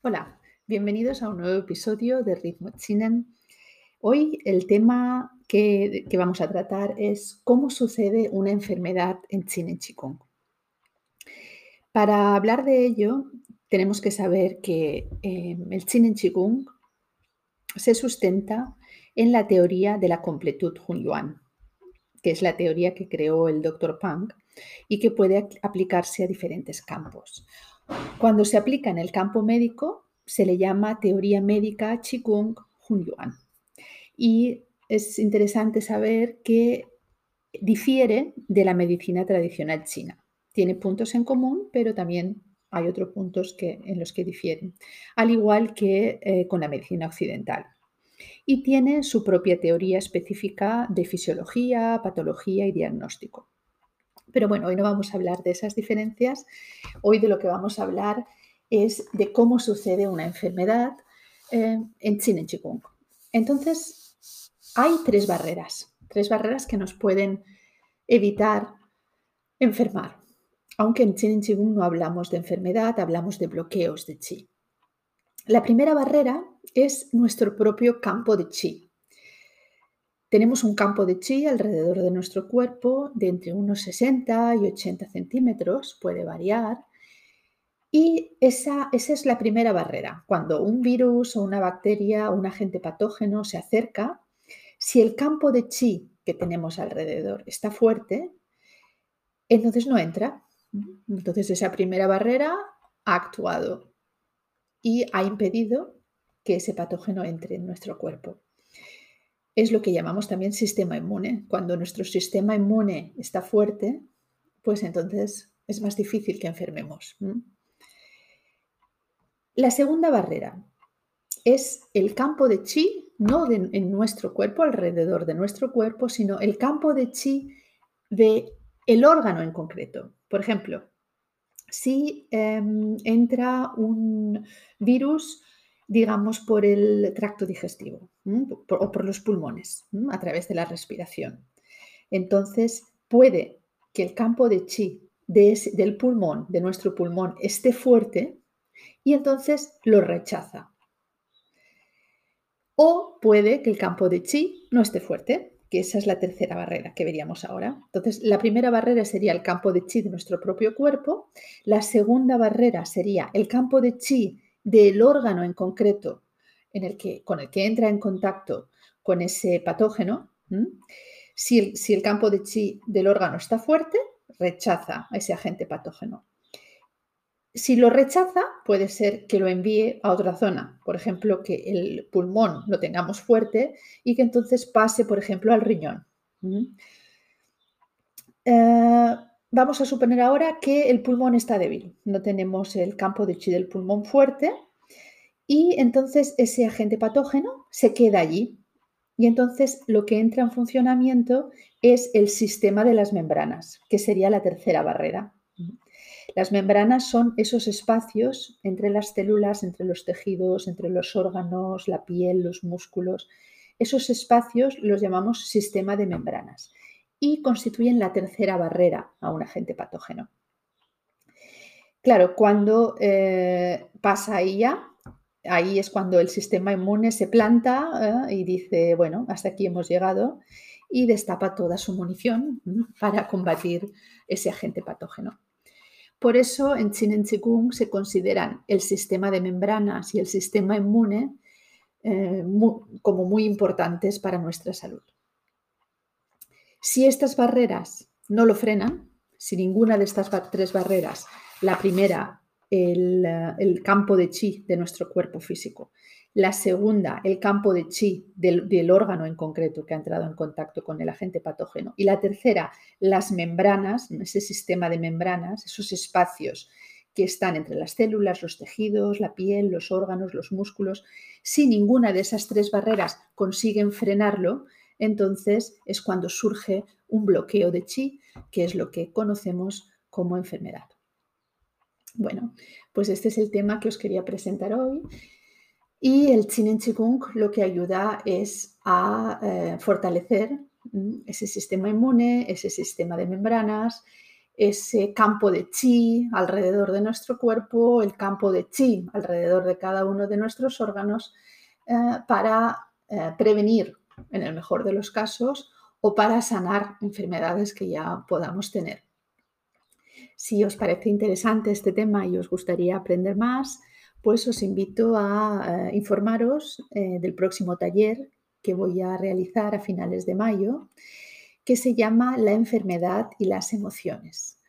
Hola, bienvenidos a un nuevo episodio de Ritmo Chinen. Hoy el tema que, vamos a tratar es cómo sucede una enfermedad en Chinen Chikung. Para hablar de ello, tenemos que saber que eh, el Chinen Chikung se sustenta en la teoría de la completud Hunyuan, que es la teoría que creó el Dr. Pang y que puede aplicarse a diferentes campos. Cuando se aplica en el campo médico, se le llama teoría médica Qigong Hunyuan. Y es interesante saber que difiere de la medicina tradicional china. Tiene puntos en común, pero también hay otros puntos que, en los que difieren, al igual que eh, con la medicina occidental. Y tiene su propia teoría específica de fisiología, patología y diagnóstico. Pero bueno, hoy no vamos a hablar de esas diferencias. Hoy de lo que vamos a hablar es de cómo sucede una enfermedad eh, en Chin Chikung. Entonces, hay tres barreras, tres barreras que nos pueden evitar enfermar. Aunque en Chin Chikung no hablamos de enfermedad, hablamos de bloqueos de chi. La primera barrera es nuestro propio campo de chi. Tenemos un campo de chi alrededor de nuestro cuerpo de entre unos 60 y 80 centímetros, puede variar. Y esa, esa es la primera barrera. Cuando un virus o una bacteria o un agente patógeno se acerca, si el campo de chi que tenemos alrededor está fuerte, entonces no entra. Entonces esa primera barrera ha actuado y ha impedido que ese patógeno entre en nuestro cuerpo es lo que llamamos también sistema inmune. Cuando nuestro sistema inmune está fuerte, pues entonces es más difícil que enfermemos. La segunda barrera es el campo de chi, no en nuestro cuerpo, alrededor de nuestro cuerpo, sino el campo de chi de el órgano en concreto. Por ejemplo, si em, entra un virus digamos, por el tracto digestivo o por los pulmones, a través de la respiración. Entonces, puede que el campo de chi del pulmón, de nuestro pulmón, esté fuerte y entonces lo rechaza. O puede que el campo de chi no esté fuerte, que esa es la tercera barrera que veríamos ahora. Entonces, la primera barrera sería el campo de chi de nuestro propio cuerpo, la segunda barrera sería el campo de chi del órgano en concreto en el que, con el que entra en contacto con ese patógeno, si el, campo de chi del órgano está fuerte, rechaza a ese agente patógeno. Si lo rechaza, puede ser que lo envíe a otra zona, por ejemplo, que el pulmón lo tengamos fuerte y que entonces pase, por ejemplo, al riñón. Eh, Vamos a suponer ahora que el pulmón está débil, no tenemos el campo de chi del pulmón fuerte y entonces ese agente patógeno se queda allí. Y entonces lo que entra en funcionamiento es el sistema de las membranas, que sería la tercera barrera. Las membranas son esos espacios entre las células, entre los tejidos, entre los órganos, la piel, los músculos. Esos espacios los llamamos sistema de membranas y constituyen la tercera barrera a un agente patógeno. Claro, cuando eh, pasa ahí ahí es cuando el sistema inmune se planta eh, y dice, bueno, hasta aquí hemos llegado y destapa toda su munición para combatir ese agente patógeno. Por eso en Chinen Chikung se consideran el sistema de membranas y el sistema inmune eh, como muy importantes para nuestra salud. Si estas barreras no lo frenan, si ninguna de estas tres barreras, la primera, el, eh, campo de chi de nuestro cuerpo físico, la segunda, el campo de chi del, del, órgano en concreto que ha entrado en contacto con el agente patógeno. Y la tercera, las membranas, ese sistema de membranas, esos espacios que están entre las células, los tejidos, la piel, los órganos, los músculos. Si ninguna de esas tres barreras consiguen frenarlo, entonces es cuando surge un bloqueo de chi, que es lo que conocemos como enfermedad. Bueno, pues este es el tema que os quería presentar hoy. Y el en Qigong lo que ayuda es a eh, fortalecer mm, ese sistema inmune, ese sistema de membranas, ese campo de chi alrededor de nuestro cuerpo, el campo de chi alrededor de cada uno de nuestros órganos eh, para eh, prevenir, en el mejor de los casos, o para sanar enfermedades que ya podamos tener. Si os parece interesante este tema y os gustaría aprender más, pues os invito a informaros del próximo taller que voy a realizar a finales de mayo que se llama La enfermedad y las emociones.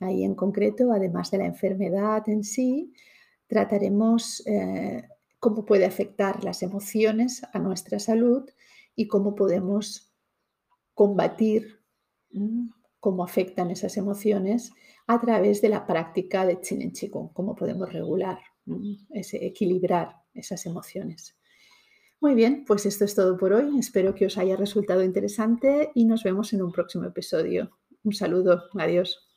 Ahí en concreto, además de la enfermedad en sí, trataremos eh, cómo puede afectar las emociones a nuestra salud y cómo podemos combatir cómo afectan esas emociones a través de la práctica de Chin Qigong, cómo podemos regular, ese, equilibrar esas emociones. Muy bien, pues esto es todo por hoy. Espero que os haya resultado interesante y nos vemos en un próximo episodio. Un saludo, adiós.